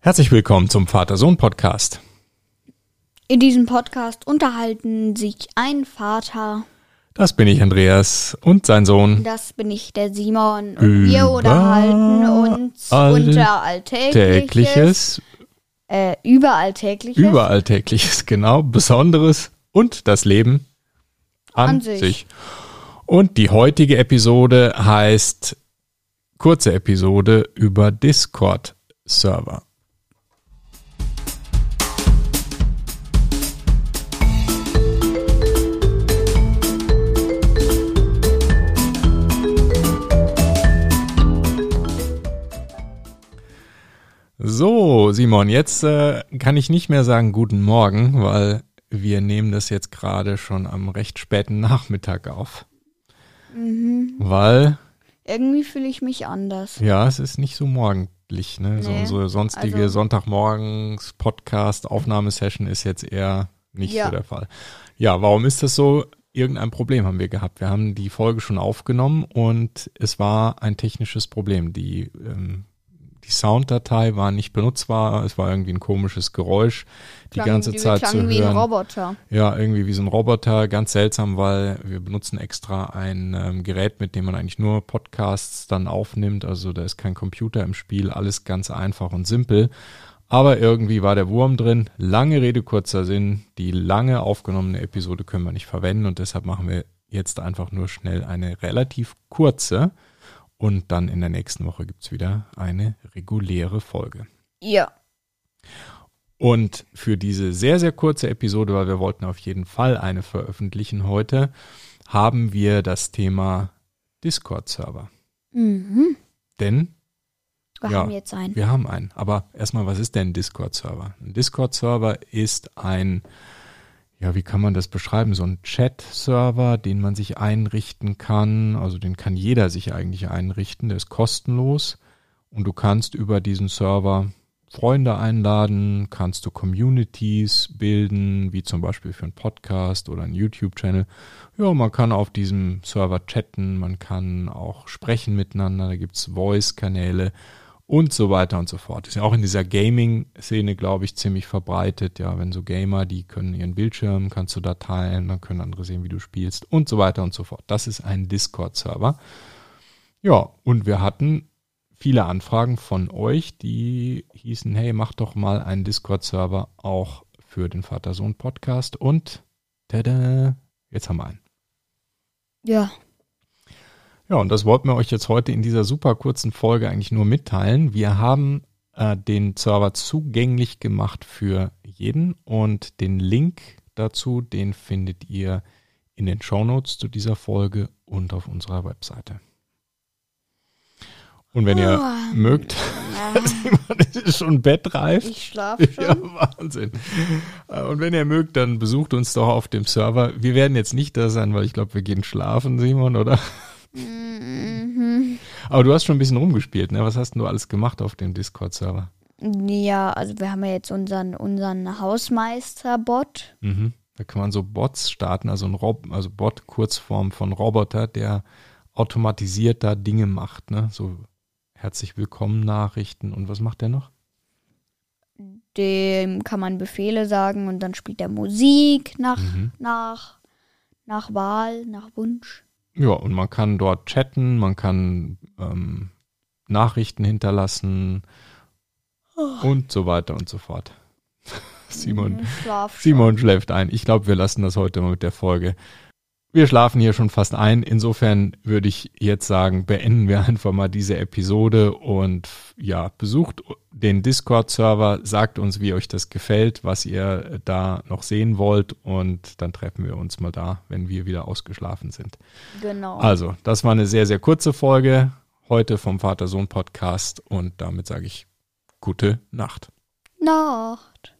Herzlich willkommen zum Vater-Sohn-Podcast. In diesem Podcast unterhalten sich ein Vater, Das bin ich, Andreas, und sein Sohn. das bin ich, der Simon, und wir unterhalten uns unter Alltägliches, Tägliches, äh, über Alltägliches. Überalltägliches, genau, Besonderes und das Leben an, An sich. sich. Und die heutige Episode heißt kurze Episode über Discord-Server. So, Simon, jetzt äh, kann ich nicht mehr sagen guten Morgen, weil wir nehmen das jetzt gerade schon am recht späten Nachmittag auf. Mhm. Weil, Irgendwie fühle ich mich anders. ja, es ist nicht so morgendlich, ne? So Nee, unsere sonstige also- Sonntagmorgens Podcast Aufnahmesession ist jetzt eher nicht Ja. so der Fall. Ja, warum ist das so? Irgendein Problem haben wir gehabt. Wir haben die Folge schon aufgenommen und es war ein technisches Problem. Die ähm, die Sounddatei war nicht benutzbar, es war irgendwie ein komisches Geräusch die Klang- ganze Zeit klang zu wie ein hören. Roboter. Ja, irgendwie wie so ein Roboter, ganz seltsam, weil wir benutzen extra ein ähm, Gerät, mit dem man eigentlich nur Podcasts dann aufnimmt. Also da ist kein Computer im Spiel, alles ganz einfach und simpel. Aber irgendwie war der Wurm drin. Lange Rede, kurzer Sinn. Die lange aufgenommene Episode können wir nicht verwenden und deshalb machen wir jetzt einfach nur schnell eine relativ kurze. Und dann in der nächsten Woche gibt's wieder eine reguläre Folge. Ja. Und für diese sehr, sehr kurze Episode, weil wir wollten auf jeden Fall eine veröffentlichen heute, haben wir das Thema Discord-Server. Mhm. Denn Wir Ja. haben jetzt einen. wir haben einen. Aber erstmal, was ist denn ein Discord-Server? Ein Discord-Server ist ein, ja, wie kann man das beschreiben? So ein Chat-Server, den man sich einrichten kann. Also den kann jeder sich eigentlich einrichten. Der ist kostenlos. Und du kannst über diesen Server Freunde einladen, kannst du Communities bilden, wie zum Beispiel für einen Podcast oder einen YouTube-Channel. Ja, man kann auf diesem Server chatten, man kann auch sprechen miteinander, da gibt's Voice-Kanäle und so weiter und so fort. Ist ja auch in dieser Gaming-Szene, glaube ich, ziemlich verbreitet. Ja, wenn so Gamer, die können ihren Bildschirm, kannst du da teilen, dann können andere sehen, wie du spielst und so weiter und so fort. Das ist ein Discord-Server. Ja, und wir hatten viele Anfragen von euch, die hießen, hey, mach doch mal einen Discord-Server auch für den Vater-Sohn-Podcast und tada, jetzt haben wir einen. Ja. Ja, und das wollten wir euch jetzt heute in dieser super kurzen Folge eigentlich nur mitteilen. Wir haben äh, den Server zugänglich gemacht für jeden und den Link dazu, den findet ihr in den Shownotes zu dieser Folge und auf unserer Webseite. Und wenn ihr Oh. mögt, das ist schon bettreif. Ich schlafe schon. Ja, Wahnsinn. Äh, Und wenn ihr mögt, dann besucht uns doch auf dem Server. Wir werden jetzt nicht da sein, weil ich glaube, wir gehen schlafen, Simon, oder? Mhm. Aber du hast schon ein bisschen rumgespielt, ne? Was hast denn du alles gemacht auf dem Discord-Server? Ja, also wir haben ja jetzt unseren, unseren Hausmeister-Bot. Mhm. Da kann man so Bots starten, also ein Rob also Bot, Kurzform von Roboter, der automatisiert da Dinge macht, ne? So herzlich willkommen Nachrichten und was macht der noch? Dem kann man Befehle sagen und dann spielt er Musik nach, Mhm. nach, nach Wahl, nach Wunsch. Ja, und man kann dort chatten, man kann ähm, Nachrichten hinterlassen und so weiter und so fort. Simon, schlaf schon. Simon schläft ein. Ich glaube, wir lassen das heute mal mit der Folge. Wir schlafen hier schon fast ein. Insofern würde ich jetzt sagen, beenden wir einfach mal diese Episode und ja, besucht den Discord-Server, sagt uns, wie euch das gefällt, was ihr da noch sehen wollt und dann treffen wir uns mal da, wenn wir wieder ausgeschlafen sind. Genau. Also, das war eine sehr, sehr kurze Folge heute vom Vater-Sohn-Podcast und damit sage ich gute Nacht. Nacht.